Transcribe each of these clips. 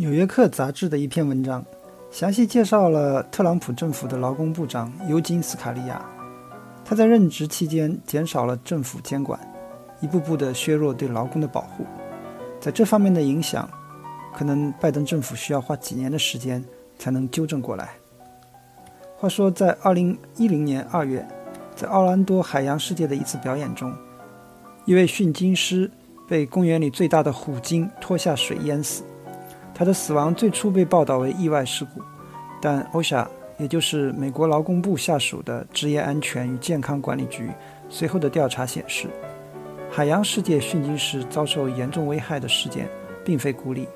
纽约客杂志的一篇文章，详细介绍了特朗普政府的劳工部长尤金·斯卡利亚。他在任职期间减少了政府监管，一步步地削弱对劳工的保护。在这方面的影响，可能拜登政府需要花几年的时间才能纠正过来。话说，在2010年2月，在奥兰多海洋世界的一次表演中，一位训鲸师被公园里最大的虎鲸拖下水淹死。他的死亡最初被报道为意外事故，但 OSHA，也就是美国劳工部下属的职业安全与健康管理局，随后的调查显示，海洋世界训鲸师遭受严重危害的事件并非孤立，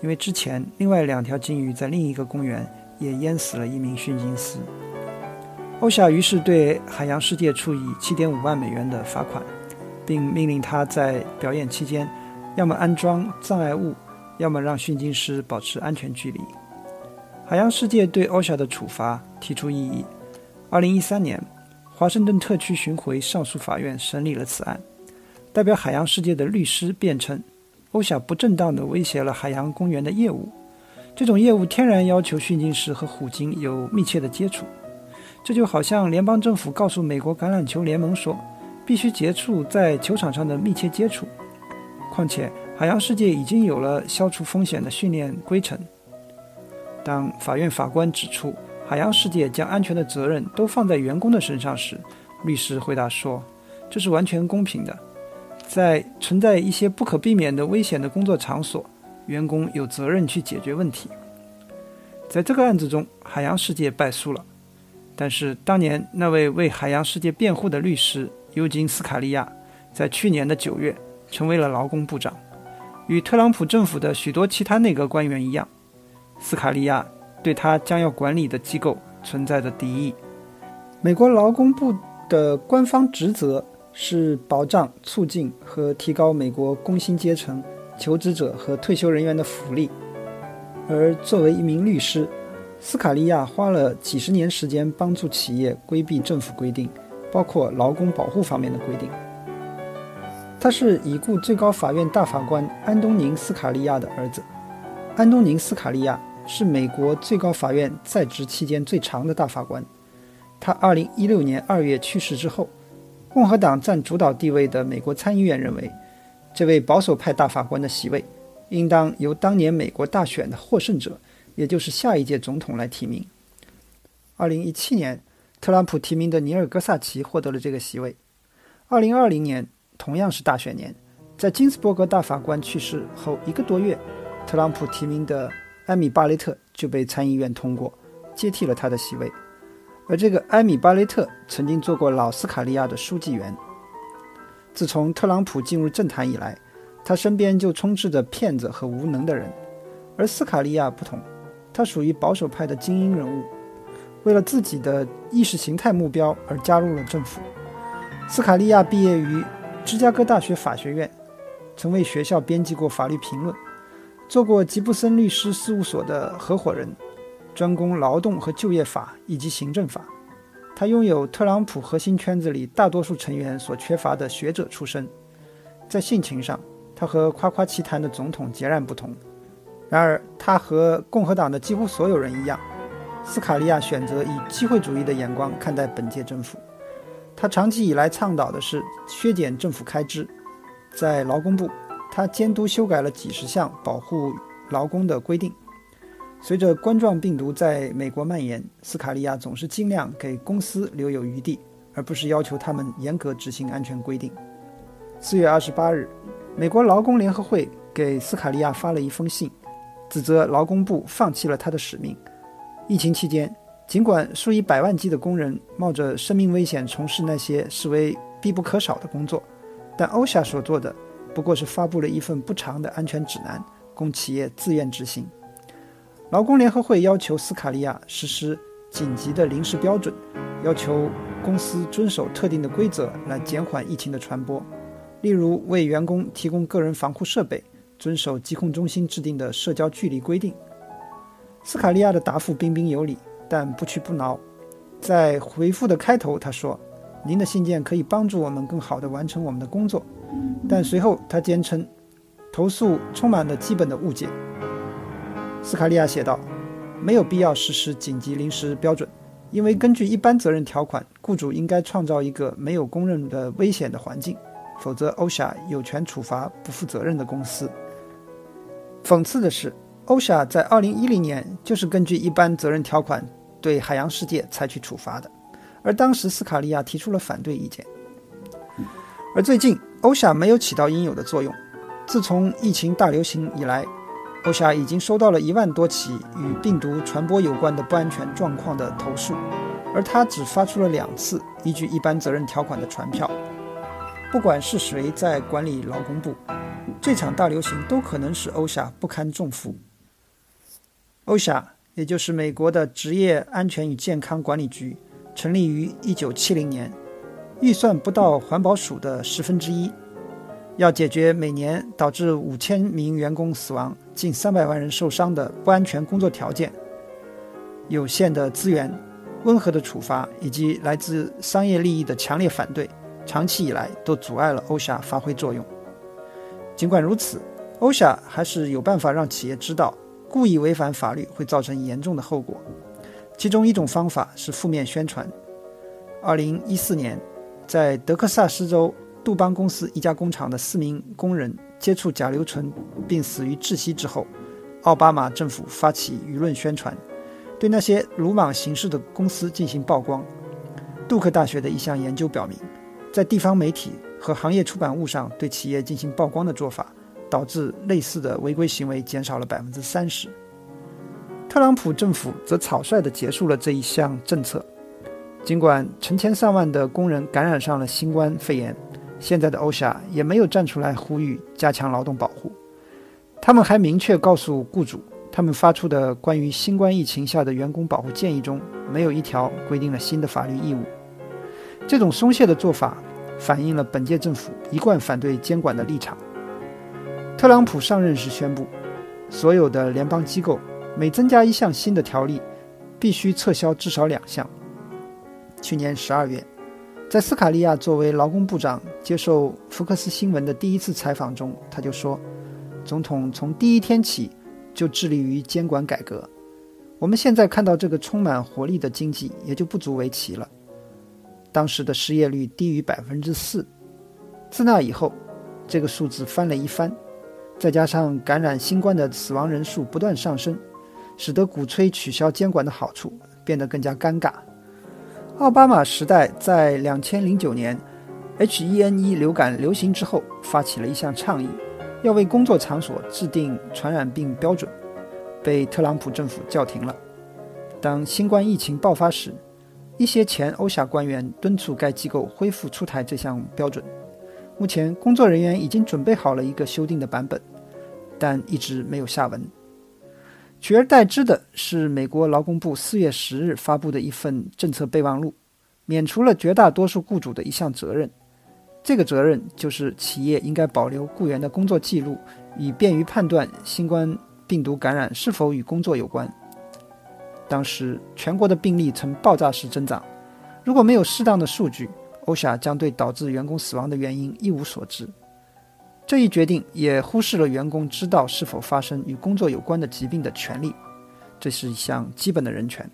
因为之前另外两条鲸鱼在另一个公园也淹死了一名训鲸师。OSHA 于是对海洋世界处以7.5万美元的罚款，并命令他在表演期间要么安装障碍物。要么让训鲸师保持安全距离。海洋世界对 osa 的处罚提出异议。2013年，华盛顿特区巡回上诉法院审理了此案。代表海洋世界的律师辩称 osa 不正当地威胁了海洋公园的业务。这种业务天然要求训鲸师和虎鲸有密切的接触。这就好像联邦政府告诉美国橄榄球联盟说，必须结束在球场上的密切接触。况且。海洋世界已经有了消除风险的训练规程。当法院法官指出海洋世界将安全的责任都放在员工的身上时，律师回答说：“这是完全公平的。在存在一些不可避免的危险的工作场所，员工有责任去解决问题。”在这个案子中，海洋世界败诉了。但是当年那位为海洋世界辩护的律师尤金·斯卡利亚，在去年的九月成为了劳工部长。与特朗普政府的许多其他内阁官员一样，斯卡利亚对他将要管理的机构存在着敌意。美国劳工部的官方职责是保障、促进和提高美国工薪阶层、求职者和退休人员的福利。而作为一名律师，斯卡利亚花了几十年时间帮助企业规避政府规定，包括劳工保护方面的规定。他是已故最高法院大法官安东宁·斯卡利亚的儿子。安东宁·斯卡利亚是美国最高法院在职期间最长的大法官。他2016年2月去世之后，共和党占主导地位的美国参议院认为，这位保守派大法官的席位应当由当年美国大选的获胜者，也就是下一届总统来提名。2017年，特朗普提名的尼尔·戈萨奇获得了这个席位。2020年。同样是大选年，在金斯伯格大法官去世后一个多月，特朗普提名的艾米·巴雷特就被参议院通过，接替了他的席位。而这个艾米·巴雷特曾经做过老斯卡利亚的书记员。自从特朗普进入政坛以来，他身边就充斥着骗子和无能的人。而斯卡利亚不同，他属于保守派的精英人物，为了自己的意识形态目标而加入了政府。斯卡利亚毕业于。芝加哥大学法学院，曾为学校编辑过法律评论，做过吉布森律师事务所的合伙人，专攻劳动和就业法以及行政法。他拥有特朗普核心圈子里大多数成员所缺乏的学者出身。在性情上，他和夸夸其谈的总统截然不同。然而，他和共和党的几乎所有人一样，斯卡利亚选择以机会主义的眼光看待本届政府。他长期以来倡导的是削减政府开支，在劳工部，他监督修改了几十项保护劳工的规定。随着冠状病毒在美国蔓延，斯卡利亚总是尽量给公司留有余地，而不是要求他们严格执行安全规定。四月二十八日，美国劳工联合会给斯卡利亚发了一封信，指责劳工部放弃了他的使命。疫情期间。尽管数以百万计的工人冒着生命危险从事那些视为必不可少的工作，但欧夏所做的不过是发布了一份不长的安全指南，供企业自愿执行。劳工联合会要求斯卡利亚实施紧急的临时标准，要求公司遵守特定的规则来减缓疫情的传播，例如为员工提供个人防护设备，遵守疾控中心制定的社交距离规定。斯卡利亚的答复彬彬有礼。但不屈不挠，在回复的开头，他说：“您的信件可以帮助我们更好地完成我们的工作。”但随后他坚称，投诉充满了基本的误解。斯卡利亚写道：“没有必要实施紧急临时标准，因为根据一般责任条款，雇主应该创造一个没有公认的危险的环境，否则 osa 有权处罚不负责任的公司。”讽刺的是，osa 在2010年就是根据一般责任条款对海洋世界采取处罚的，而当时斯卡利亚提出了反对意见。而最近，欧夏没有起到应有的作用。自从疫情大流行以来，欧夏已经收到了一万多起与病毒传播有关的不安全状况的投诉，而他只发出了两次依据一般责任条款的传票。不管是谁在管理劳工部，这场大流行都可能使欧夏不堪重负。欧夏，也就是美国的职业安全与健康管理局，成立于1970年。预算不到环保署的十分之一，要解决每年导致五千名员工死亡、近三百万人受伤的不安全工作条件。有限的资源、温和的处罚以及来自商业利益的强烈反对，长期以来都阻碍了欧夏发挥作用。尽管如此，欧夏还是有办法让企业知道，故意违反法律会造成严重的后果。其中一种方法是负面宣传。二零一四年。在德克萨斯州杜邦公司一家工厂的四名工人接触甲硫醇并死于窒息之后，奥巴马政府发起舆论宣传，对那些鲁莽行事的公司进行曝光。杜克大学的一项研究表明，在地方媒体和行业出版物上对企业进行曝光的做法，导致类似的违规行为减少了百分之三十。特朗普政府则草率地结束了这一项政策。尽管成千上万的工人感染上了新冠肺炎，现在的欧夏也没有站出来呼吁加强劳动保护。他们还明确告诉雇主，他们发出的关于新冠疫情下的员工保护建议中没有一条规定了新的法律义务。这种松懈的做法反映了本届政府一贯反对监管的立场。特朗普上任时宣布，所有的联邦机构每增加一项新的条例，必须撤销至少两项。去年十二月，在斯卡利亚作为劳工部长接受福克斯新闻的第一次采访中，他就说：“总统从第一天起就致力于监管改革。我们现在看到这个充满活力的经济，也就不足为奇了。当时的失业率低于百分之四，自那以后，这个数字翻了一番。再加上感染新冠的死亡人数不断上升，使得鼓吹取消监管的好处变得更加尴尬。”奥巴马时代在两千零九年 H1N1 流感流行之后，发起了一项倡议，要为工作场所制定传染病标准，被特朗普政府叫停了。当新冠疫情爆发时，一些前欧夏官员敦促该机构恢复出台这项标准。目前，工作人员已经准备好了一个修订的版本，但一直没有下文。取而代之的是美国劳工部四月十日发布的一份政策备忘录，免除了绝大多数雇主的一项责任。这个责任就是企业应该保留雇员的工作记录，以便于判断新冠病毒感染是否与工作有关。当时全国的病例呈爆炸式增长，如果没有适当的数据，欧夏将对导致员工死亡的原因一无所知。这一决定也忽视了员工知道是否发生与工作有关的疾病的权利，这是一项基本的人权。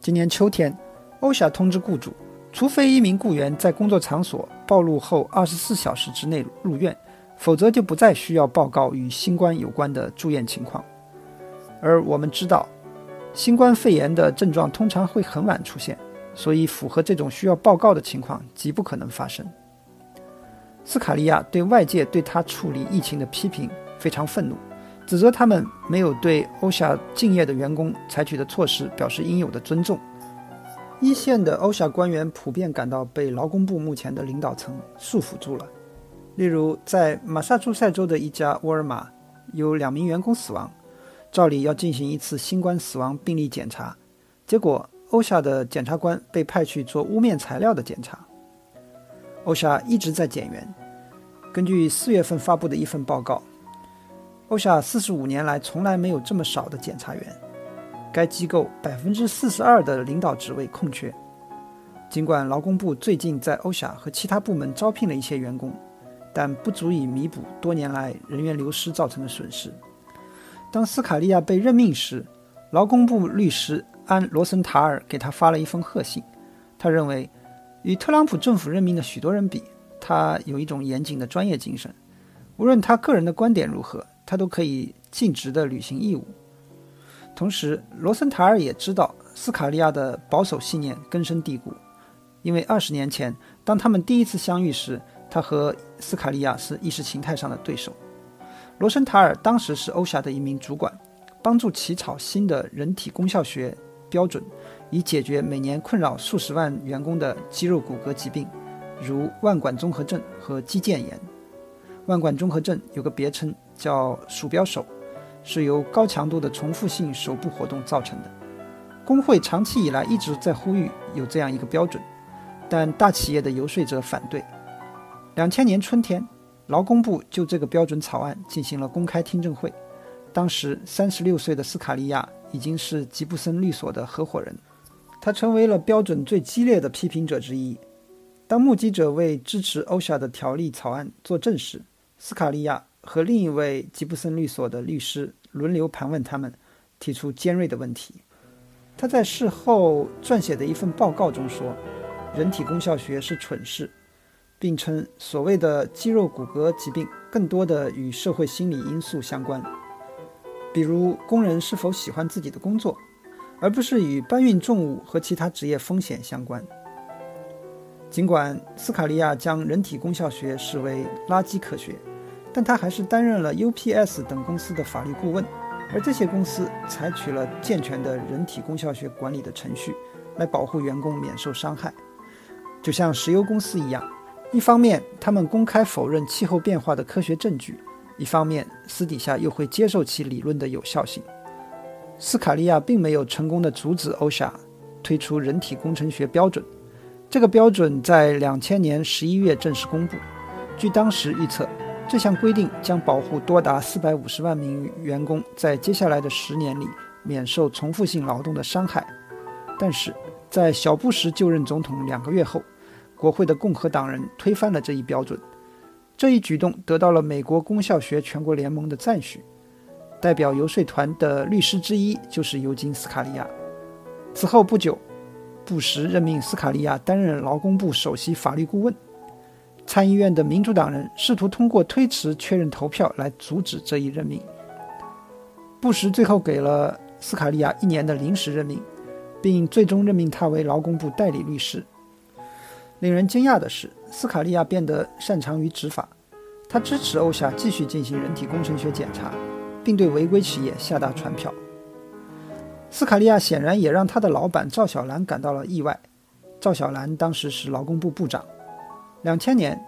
今年秋天，欧夏通知雇主，除非一名雇员在工作场所暴露后二十四小时之内入院，否则就不再需要报告与新冠有关的住院情况。而我们知道，新冠肺炎的症状通常会很晚出现，所以符合这种需要报告的情况极不可能发生。斯卡利亚对外界对他处理疫情的批评非常愤怒，指责他们没有对欧夏敬业的员工采取的措施表示应有的尊重。一线的欧夏官员普遍感到被劳工部目前的领导层束缚住了。例如，在马萨诸塞州的一家沃尔玛，有两名员工死亡，照理要进行一次新冠死亡病例检查，结果欧夏的检察官被派去做污面材料的检查。欧夏一直在减员。根据四月份发布的一份报告，欧夏四十五年来从来没有这么少的检察员。该机构百分之四十二的领导职位空缺。尽管劳工部最近在欧夏和其他部门招聘了一些员工，但不足以弥补多年来人员流失造成的损失。当斯卡利亚被任命时，劳工部律师安·罗森塔尔给他发了一封贺信。他认为，与特朗普政府任命的许多人比，他有一种严谨的专业精神。无论他个人的观点如何，他都可以尽职地履行义务。同时，罗森塔尔也知道斯卡利亚的保守信念根深蒂固，因为二十年前，当他们第一次相遇时，他和斯卡利亚是意识形态上的对手。罗森塔尔当时是欧霞的一名主管，帮助起草新的人体功效学标准，以解决每年困扰数十万员工的肌肉骨骼疾病，如腕管综合症和肌腱炎。腕管综合症有个别称叫“鼠标手”。是由高强度的重复性手部活动造成的。工会长期以来一直在呼吁有这样一个标准，但大企业的游说者反对。两千年春天，劳工部就这个标准草案进行了公开听证会。当时三十六岁的斯卡利亚已经是吉布森律所的合伙人，他成为了标准最激烈的批评者之一。当目击者为支持欧夏的条例草案作证时，斯卡利亚和另一位吉布森律所的律师。轮流盘问他们，提出尖锐的问题。他在事后撰写的一份报告中说：“人体功效学是蠢事，并称所谓的肌肉骨骼疾病更多的与社会心理因素相关，比如工人是否喜欢自己的工作，而不是与搬运重物和其他职业风险相关。”尽管斯卡利亚将人体功效学视为垃圾科学。但他还是担任了 UPS 等公司的法律顾问，而这些公司采取了健全的人体功效学管理的程序，来保护员工免受伤害。就像石油公司一样，一方面他们公开否认气候变化的科学证据，一方面私底下又会接受其理论的有效性。斯卡利亚并没有成功的阻止欧夏推出人体工程学标准，这个标准在两千年十一月正式公布。据当时预测。这项规定将保护多达四百五十万名员工在接下来的十年里免受重复性劳动的伤害。但是，在小布什就任总统两个月后，国会的共和党人推翻了这一标准。这一举动得到了美国功效学全国联盟的赞许。代表游说团的律师之一就是尤金·斯卡利亚。此后不久，布什任命斯卡利亚担任劳工部首席法律顾问。参议院的民主党人试图通过推迟确认投票来阻止这一任命。布什最后给了斯卡利亚一年的临时任命，并最终任命他为劳工部代理律师。令人惊讶的是，斯卡利亚变得擅长于执法。他支持欧夏继续进行人体工程学检查，并对违规企业下达传票。斯卡利亚显然也让他的老板赵小兰感到了意外。赵小兰当时是劳工部部长。两千年，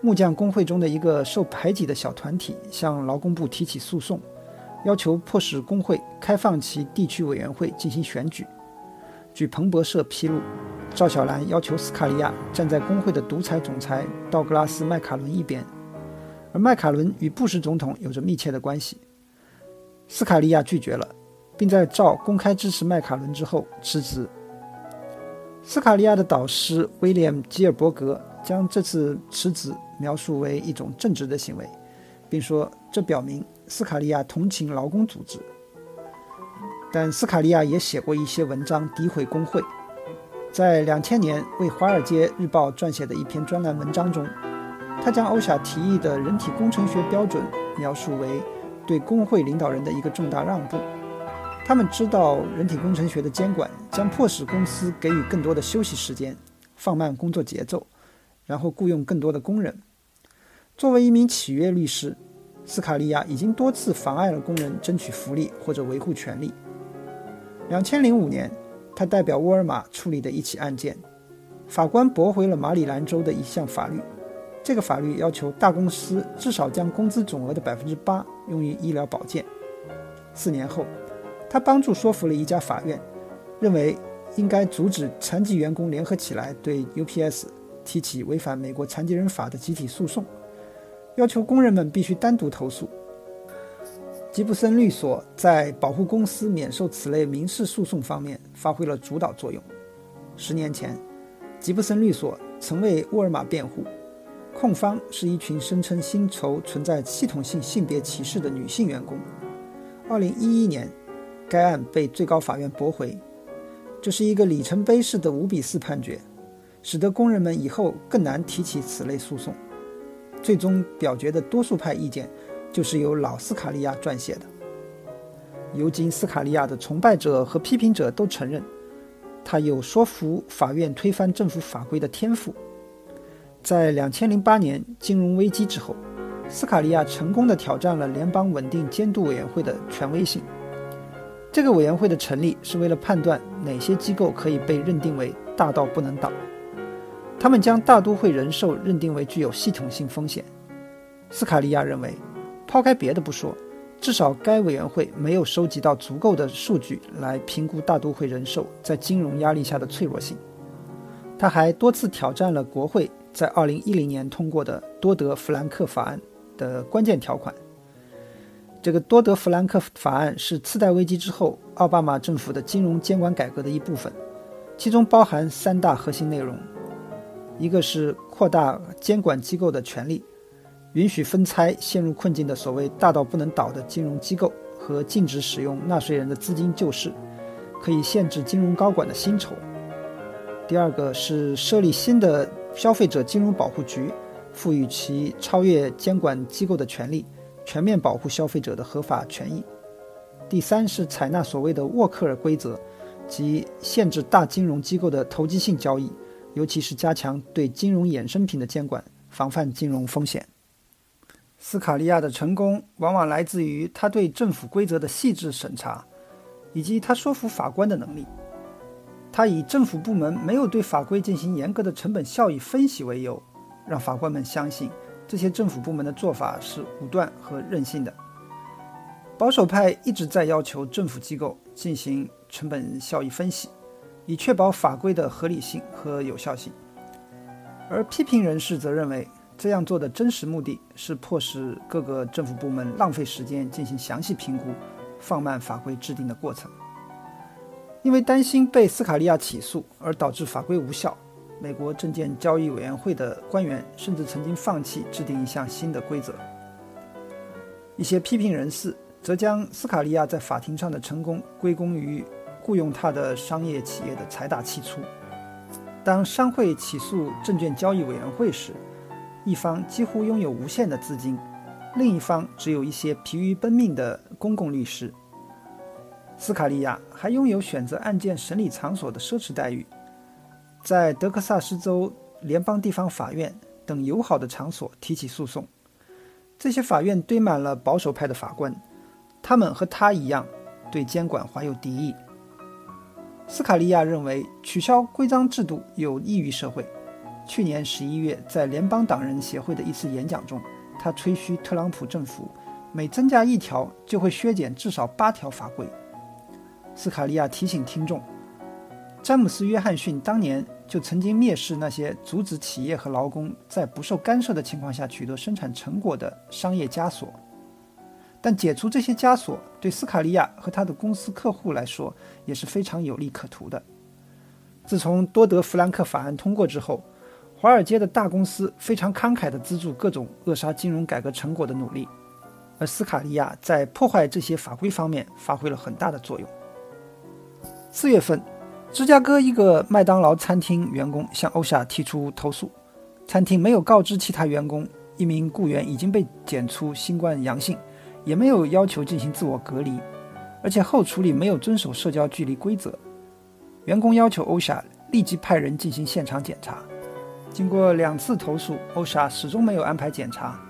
木匠工会中的一个受排挤的小团体向劳工部提起诉讼，要求迫使工会开放其地区委员会进行选举。据彭博社披露，赵小兰要求斯卡利亚站在工会的独裁总裁道格拉斯·麦卡伦一边，而麦卡伦与布什总统有着密切的关系。斯卡利亚拒绝了，并在赵公开支持麦卡伦之后辞职。斯卡利亚的导师威廉·吉尔伯格。将这次辞职描述为一种正直的行为，并说这表明斯卡利亚同情劳工组织。但斯卡利亚也写过一些文章诋毁工会。在两千年为《华尔街日报》撰写的一篇专栏文章中，他将欧夏提议的人体工程学标准描述为对工会领导人的一个重大让步。他们知道人体工程学的监管将迫使公司给予更多的休息时间，放慢工作节奏。然后雇佣更多的工人。作为一名企业律师，斯卡利亚已经多次妨碍了工人争取福利或者维护权利。两千零五年，他代表沃尔玛处理的一起案件，法官驳回了马里兰州的一项法律。这个法律要求大公司至少将工资总额的百分之八用于医疗保健。四年后，他帮助说服了一家法院，认为应该阻止残疾员工联合起来对 UPS。提起违反美国残疾人法的集体诉讼，要求工人们必须单独投诉。吉布森律所在保护公司免受此类民事诉讼方面发挥了主导作用。十年前，吉布森律所曾为沃尔玛辩护，控方是一群声称薪酬存在系统性性别歧视的女性员工。2011年，该案被最高法院驳回。这是一个里程碑式的五比四判决，使得工人们以后更难提起此类诉讼。最终表决的多数派意见，就是由老斯卡利亚撰写的。尤金·斯卡利亚的崇拜者和批评者都承认，他有说服法院推翻政府法规的天赋。在2008年金融危机之后，斯卡利亚成功地挑战了联邦稳定监督委员会的权威性。这个委员会的成立是为了判断哪些机构可以被认定为大到不能倒。他们将大都会人寿认定为具有系统性风险。斯卡利亚认为，抛开别的不说，至少该委员会没有收集到足够的数据来评估大都会人寿在金融压力下的脆弱性。他还多次挑战了国会在2010年通过的多德弗兰克法案的关键条款。这个多德弗兰克法案是次贷危机之后奥巴马政府的金融监管改革的一部分，其中包含三大核心内容：一个是扩大监管机构的权利，允许分拆陷入困境的所谓大到不能倒的金融机构，和禁止使用纳税人的资金救市，可以限制金融高管的薪酬；第二个是设立新的消费者金融保护局，赋予其超越监管机构的权利。全面保护消费者的合法权益。第三是采纳所谓的沃克尔规则，即限制大金融机构的投机性交易，尤其是加强对金融衍生品的监管，防范金融风险。斯卡利亚的成功往往来自于他对政府规则的细致审查，以及他说服法官的能力。他以政府部门没有对法规进行严格的成本效益分析为由，让法官们相信。这些政府部门的做法是武断和任性的。保守派一直在要求政府机构进行成本效益分析，以确保法规的合理性和有效性。而批评人士则认为，这样做的真实目的是迫使各个政府部门浪费时间进行详细评估，放慢法规制定的过程。因为担心被斯卡利亚起诉而导致法规无效。美国证券交易委员会的官员甚至曾经放弃制定一项新的规则。一些批评人士则将斯卡利亚在法庭上的成功归功于雇佣他的商业企业的财大气粗。当商会起诉证券交易委员会时，一方几乎拥有无限的资金，另一方只有一些疲于奔命的公共律师。斯卡利亚还拥有选择案件审理场所的奢侈待遇。在德克萨斯州联邦地方法院等友好的场所提起诉讼，这些法院堆满了保守派的法官，他们和他一样对监管怀有敌意。斯卡利亚认为取消规章制度有益于社会。去年十一月，在联邦党人协会的一次演讲中，他吹嘘特朗普政府每增加一条就会削减至少八条法规。斯卡利亚提醒听众，詹姆斯·约翰逊当年。就曾经蔑视那些阻止企业和劳工在不受干涉的情况下取得生产成果的商业枷锁，但解除这些枷锁对斯卡利亚和他的公司客户来说也是非常有利可图的。自从多德弗兰克法案通过之后，华尔街的大公司非常慷慨地资助各种扼杀金融改革成果的努力，而斯卡利亚在破坏这些法规方面发挥了很大的作用。四月份。芝加哥一个麦当劳餐厅员工向欧夏提出投诉，餐厅没有告知其他员工一名雇员已经被检出新冠阳性，也没有要求进行自我隔离，而且后处理没有遵守社交距离规则。员工要求欧夏立即派人进行现场检查，经过两次投诉，欧夏始终没有安排检查。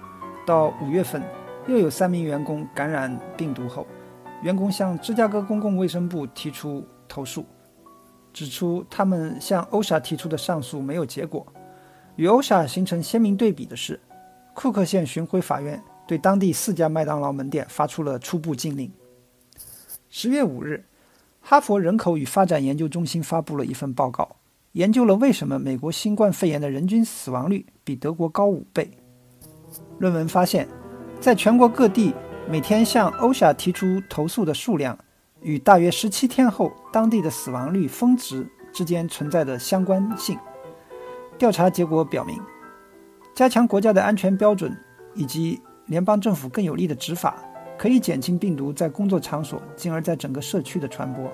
到五月份，又有三名员工感染病毒后，员工向芝加哥公共卫生部提出投诉。指出，他们向欧莎提出的上诉没有结果。与欧莎形成鲜明对比的是，库克县巡回法院对当地四家麦当劳门店发出了初步禁令。十月五日，哈佛人口与发展研究中心发布了一份报告，研究了为什么美国新冠肺炎的人均死亡率比德国高五倍。论文发现，在全国各地每天向欧莎提出投诉的数量。与大约十七天后当地的死亡率峰值之间存在的相关性。调查结果表明，加强国家的安全标准以及联邦政府更有力的执法，可以减轻病毒在工作场所，进而在整个社区的传播。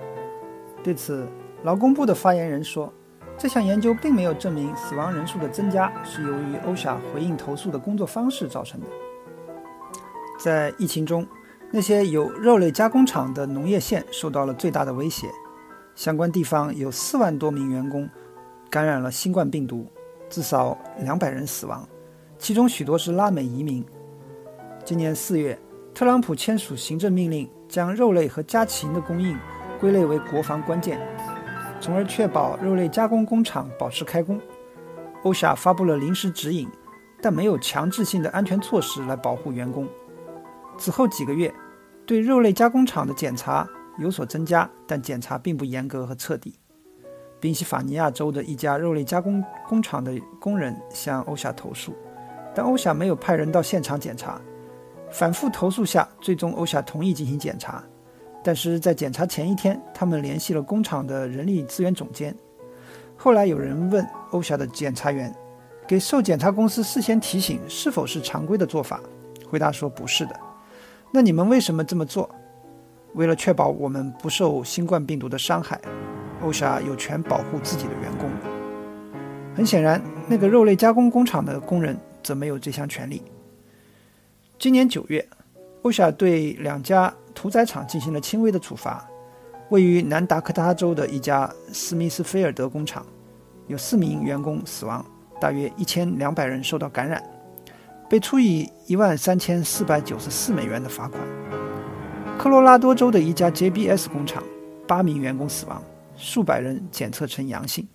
对此，劳工部的发言人说，这项研究并没有证明死亡人数的增加是由于欧夏回应投诉的工作方式造成的。在疫情中，那些有肉类加工厂的农业县受到了最大的威胁，相关地方有四万多名员工感染了新冠病毒，至少两百人死亡，其中许多是拉美移民。今年四月，特朗普签署行政命令，将肉类和家禽的供应归类为国防关键，从而确保肉类加工工厂保持开工。欧夏发布了临时指引，但没有强制性的安全措施来保护员工。此后几个月，对肉类加工厂的检查有所增加，但检查并不严格和彻底。宾夕法尼亚州的一家肉类加工工厂的工人向欧夏投诉，但欧夏没有派人到现场检查。反复投诉下，最终欧夏同意进行检查。但是在检查前一天，他们联系了工厂的人力资源总监。后来有人问欧夏的检查员，给受检查公司事先提醒是否是常规的做法？回答说不是的。那你们为什么这么做？为了确保我们不受新冠病毒的伤害，欧夏有权保护自己的员工。很显然，那个肉类加工工厂的工人则没有这项权利。今年九月，欧夏对两家屠宰场进行了轻微的处罚。位于南达科他州的一家斯密斯菲尔德工厂，有四名员工死亡，大约一千两百人受到感染。被处以一万三千四百九十四美元的罚款。科罗拉多州的一家 JBS 工厂，八名员工死亡，数百人检测呈阳性，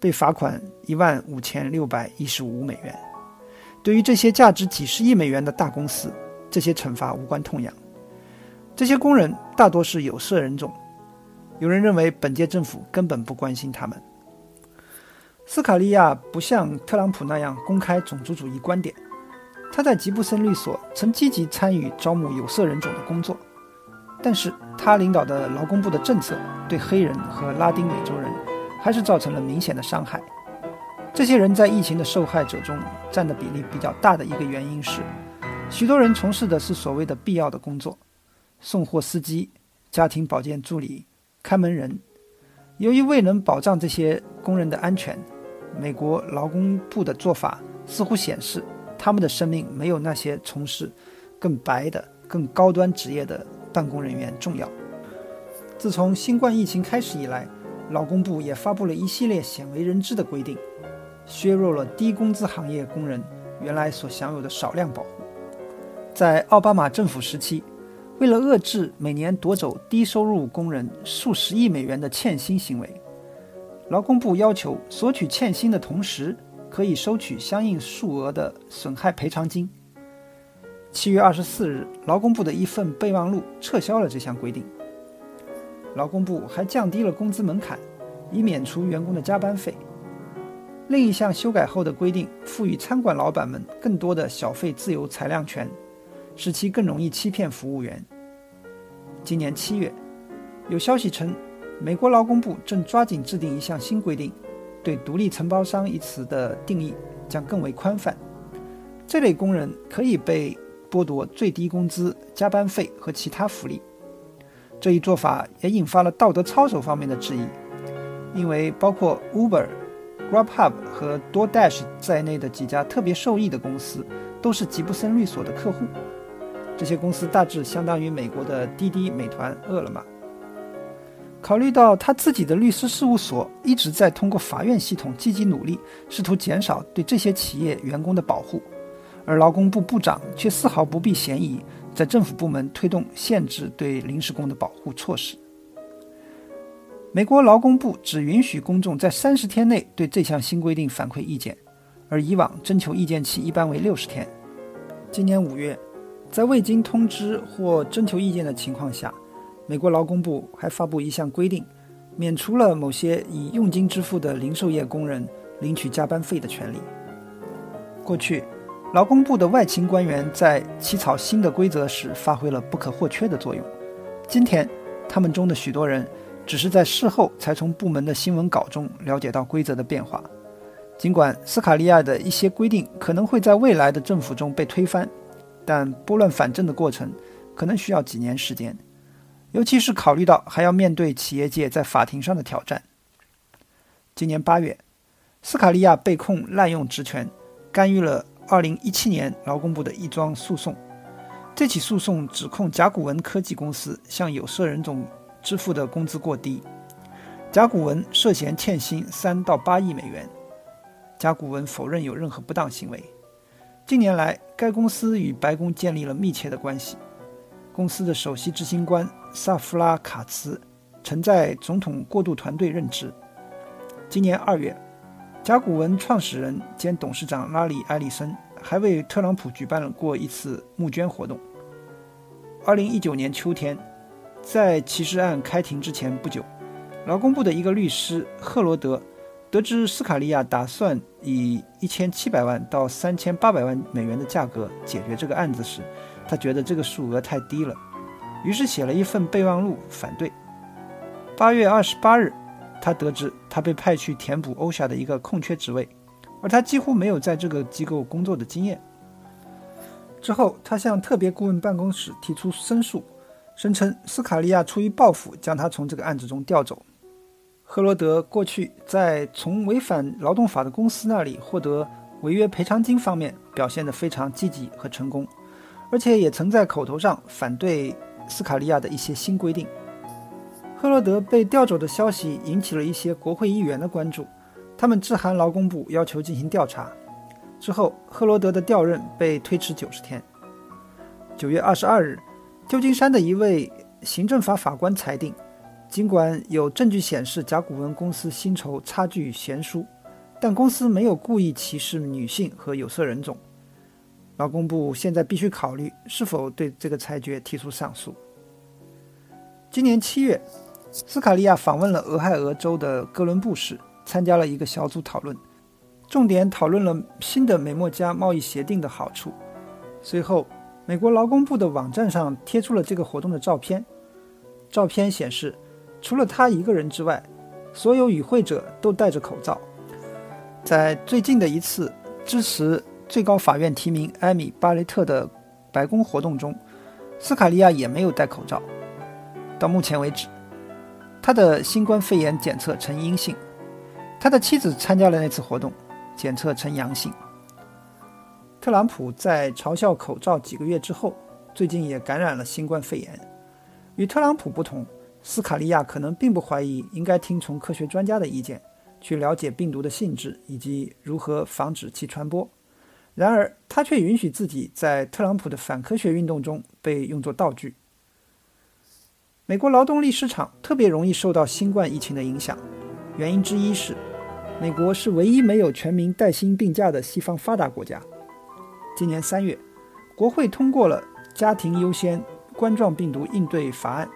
被罚款一万五千六百一十五美元。对于这些价值几十亿美元的大公司，这些惩罚无关痛痒。这些工人大多是有色人种，有人认为本届政府根本不关心他们。斯卡利亚不像特朗普那样公开种族主义观点。他在吉布森律所曾积极参与招募有色人种的工作，但是他领导的劳工部的政策对黑人和拉丁美洲人还是造成了明显的伤害。这些人在疫情的受害者中占的比例比较大的一个原因是，许多人从事的是所谓的必要的工作，送货司机、家庭保健助理、看门人。由于未能保障这些工人的安全，美国劳工部的做法似乎显示。他们的生命没有那些从事更白的、更高端职业的办公人员重要。自从新冠疫情开始以来，劳工部也发布了一系列鲜为人知的规定，削弱了低工资行业工人原来所享有的少量保护。在奥巴马政府时期，为了遏制每年夺走低收入工人数十亿美元的欠薪行为，劳工部要求索取欠薪的同时。可以收取相应数额的损害赔偿金。七月二十四日，劳工部的一份备忘录撤销了这项规定。劳工部还降低了工资门槛，以免除员工的加班费。另一项修改后的规定赋予餐馆老板们更多的小费自由裁量权，使其更容易欺骗服务员。今年七月，有消息称，美国劳工部正抓紧制定一项新规定。对“独立承包商”一词的定义将更为宽泛，这类工人可以被剥夺最低工资、加班费和其他福利。这一做法也引发了道德操守方面的质疑，因为包括 Uber、Grubhub 和 DoorDash 在内的几家特别受益的公司都是吉布森律所的客户。这些公司大致相当于美国的滴滴、美团、饿了么。考虑到他自己的律师事务所一直在通过法院系统积极努力，试图减少对这些企业员工的保护，而劳工部部长却丝毫不避嫌疑，在政府部门推动限制对临时工的保护措施。美国劳工部只允许公众在三十天内对这项新规定反馈意见，而以往征求意见期一般为六十天。今年五月，在未经通知或征求意见的情况下。美国劳工部还发布一项规定，免除了某些以佣金支付的零售业工人领取加班费的权利。过去，劳工部的外勤官员在起草新的规则时发挥了不可或缺的作用。今天，他们中的许多人只是在事后才从部门的新闻稿中了解到规则的变化。尽管斯卡利亚的一些规定可能会在未来的政府中被推翻，但拨乱反正的过程。可能需要几年时间，尤其是考虑到还要面对企业界在法庭上的挑战。今年八月，斯卡利亚被控滥用职权，干预了2017年劳工部的一桩诉讼。这起诉讼指控甲骨文科技公司向有色人种支付的工资过低，甲骨文涉嫌欠薪三到八亿美元。甲骨文否认有任何不当行为。近年来，该公司与白宫建立了密切的关系。公司的首席执行官萨夫拉卡茨曾在总统过渡团队任职。今年二月，甲骨文创始人兼董事长拉里·埃里森还为特朗普举办了过一次募捐活动。二零一九年秋天，在歧视案开庭之前不久，劳工部的一个律师赫罗德得知斯卡利亚打算以一千七百万到三千八百万美元的价格解决这个案子时，他觉得这个数额太低了，于是写了一份备忘录反对。八月二十八日。他得知他被派去填补欧夏的一个空缺职位，而他几乎没有在这个机构工作的经验。之后，他向特别顾问办公室提出申诉，声称斯卡利亚出于报复将他从这个案子中调走。赫罗德过去在从违反劳动法的公司那里获得违约赔偿金方面表现得非常积极和成功，而且也曾在口头上反对斯卡利亚的一些新规定。赫罗德被调走的消息引起了一些国会议员的关注，他们致函劳工部要求进行调查。之后，赫罗德的调任被推迟九十天。九月二十二日，旧金山的一位行政法法官裁定，尽管有证据显示甲骨文公司薪酬差距悬殊，但公司没有故意歧视女性和有色人种。劳工部现在必须考虑是否对这个裁决提出上诉。今年七月。斯卡利亚访问了俄亥俄州的哥伦布市，参加了一个小组讨论，重点讨论了新的美墨加贸易协定的好处。随后，美国劳工部的网站上贴出了这个活动的照片。照片显示，除了他一个人之外，所有与会者都戴着口罩。在最近的一次支持最高法院提名艾米·巴雷特的白宫活动中，斯卡利亚也没有戴口罩。到目前为止。他的新冠肺炎检测呈阴性，他的妻子参加了那次活动，检测呈阳性。特朗普在嘲笑口罩几个月之后，最近也感染了新冠肺炎。与特朗普不同，斯卡利亚可能并不怀疑应该听从科学专家的意见，去了解病毒的性质以及如何防止其传播。然而，他却允许自己在特朗普的反科学运动中被用作道具。美国劳动力市场特别容易受到新冠疫情的影响，原因之一是，美国是唯一没有全民带薪病假的西方发达国家。今年三月，国会通过了《家庭优先冠状病毒应对法案》，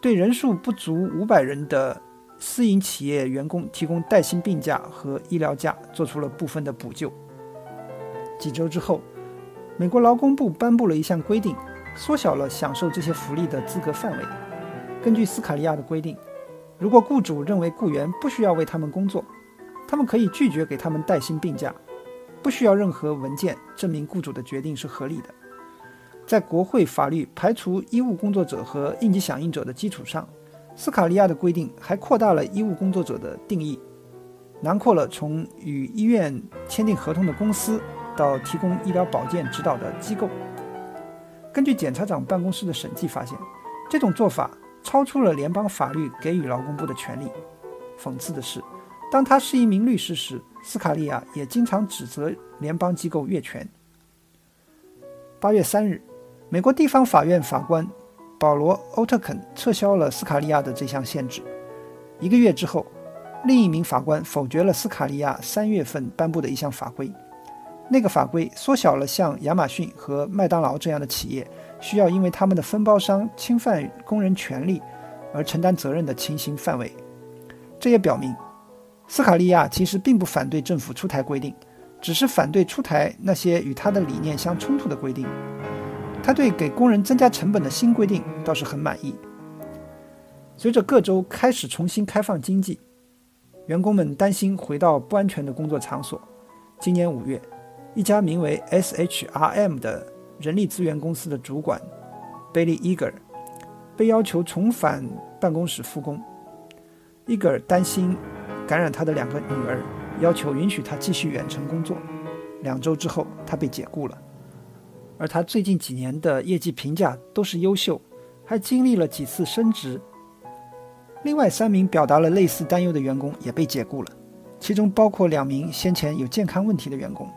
对人数不足五百人的私营企业员工提供带薪病假和医疗假，做出了部分的补救。几周之后，美国劳工部颁布了一项规定。缩小了享受这些福利的资格范围。根据斯卡利亚的规定，如果雇主认为雇员不需要为他们工作，他们可以拒绝给他们带薪病假，不需要任何文件证明雇主的决定是合理的。在国会法律排除医务工作者和应急响应者的基础上，斯卡利亚的规定还扩大了医务工作者的定义，囊括了从与医院签订合同的公司到提供医疗保健指导的机构。根据检察长办公室的审计发现，这种做法超出了联邦法律给予劳工部的权利。讽刺的是，当他是一名律师时，斯卡利亚也经常指责联邦机构越权。八月三日，美国地方法院法官保罗·欧特肯撤销了斯卡利亚的这项限制。一个月之后，另一名法官否决了斯卡利亚三月份颁布的一项法规。那个法规缩小了像亚马逊和麦当劳这样的企业需要因为他们的分包商侵犯工人权利而承担责任的情形范围。这也表明，斯卡利亚其实并不反对政府出台规定，只是反对出台那些与他的理念相冲突的规定。他对给工人增加成本的新规定倒是很满意。随着各州开始重新开放经济，员工们担心回到不安全的工作场所。今年五月。一家名为 SHRM 的人力资源公司的主管贝利·伊格尔，被要求重返办公室复工。伊格尔担心感染他的两个女儿，要求允许他继续远程工作。两周之后，他被解雇了。而他最近几年的业绩评价都是优秀，还经历了几次升职。另外三名表达了类似担忧的员工也被解雇了，其中包括两名先前有健康问题的员工。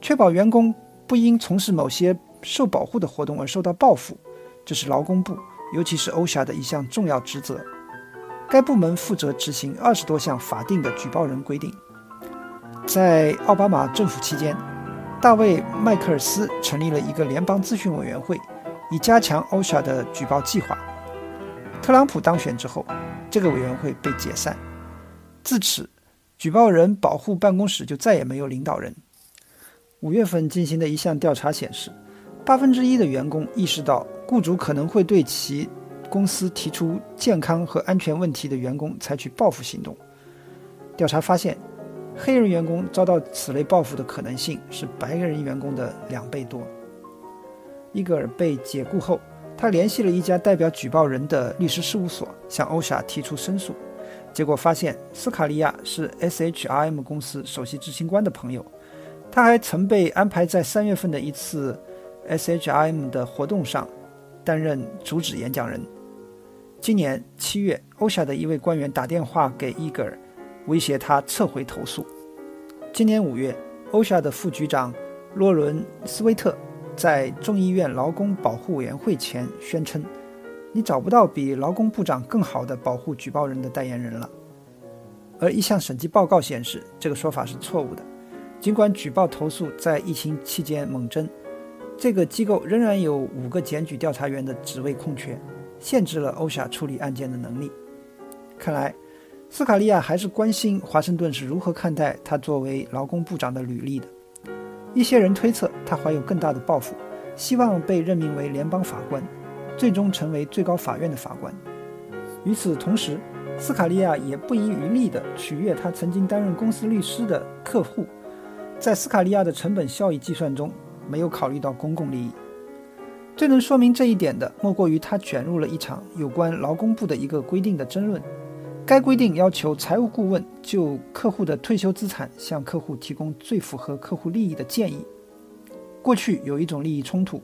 确保员工不因从事某些受保护的活动而受到报复，这是劳工部，尤其是欧霞的一项重要职责。该部门负责执行二十多项法定的举报人规定。在奥巴马政府期间，大卫·麦克尔斯成立了一个联邦咨询委员会，以加强欧夏的举报计划。特朗普当选之后，这个委员会被解散。自此，举报人保护办公室就再也没有领导人。五月份进行的一项调查显示，八分之一的员工意识到雇主可能会对其公司提出健康和安全问题的员工采取报复行动。调查发现，黑人员工遭到此类报复的可能性是白人员工的两倍多。伊格尔被解雇后，他联系了一家代表举报人的律师事务所，向欧莎提出申诉。结果发现，斯卡利亚是 SHRM 公司首席执行官的朋友。他还曾被安排在三月份的一次 SHRM 的活动上担任主旨演讲人。今年七月，欧夏的一位官员打电话给伊格尔，威胁他撤回投诉。今年五月，欧夏的副局长洛伦·斯威特在众议院劳工保护委员会前宣称：“你找不到比劳工部长更好的保护举报人的代言人了。”而一项审计报告显示，这个说法是错误的。尽管举报投诉在疫情期间猛增，这个机构仍然有五个检举调查员的职位空缺，限制了欧夏处理案件的能力。看来，斯卡利亚还是关心华盛顿是如何看待他作为劳工部长的履历的。一些人推测他怀有更大的抱负，希望被任命为联邦法官，最终成为最高法院的法官。与此同时，斯卡利亚也不遗余力地取悦他曾经担任公司律师的客户。在斯卡利亚的成本效益计算中，没有考虑到公共利益。最能说明这一点的，莫过于他卷入了一场有关劳工部的一个规定的争论。该规定要求财务顾问就客户的退休资产向客户提供最符合客户利益的建议。过去有一种利益冲突，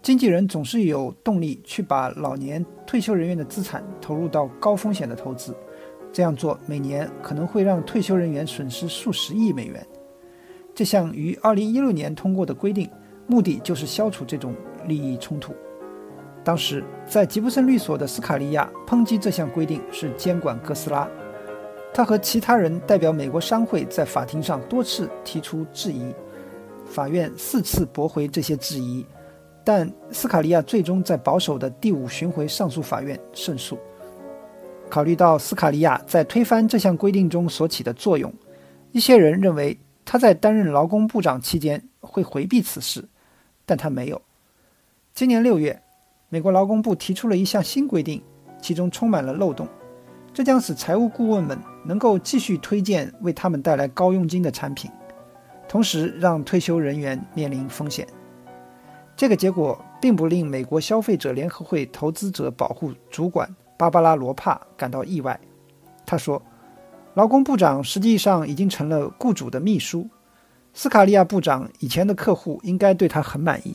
经纪人总是有动力去把老年退休人员的资产投入到高风险的投资，这样做每年可能会让退休人员损失数十亿美元。这项于2016年通过的规定，目的就是消除这种利益冲突。当时在吉布森律所的斯卡利亚抨击这项规定是监管哥斯拉，他和其他人代表美国商会在法庭上多次提出质疑，法院四次驳回这些质疑，但斯卡利亚最终在保守的第五巡回上诉法院胜诉。考虑到斯卡利亚在推翻这项规定中所起的作用，一些人认为。他在担任劳工部长期间会回避此事，但他没有。今年六月，美国劳工部提出了一项新规定，其中充满了漏洞，这将使财务顾问们能够继续推荐为他们带来高佣金的产品，同时让退休人员面临风险。这个结果并不令美国消费者联合会投资者保护主管芭芭拉·罗帕感到意外。他说。劳工部长实际上已经成了雇主的秘书。斯卡利亚部长以前的客户应该对他很满意。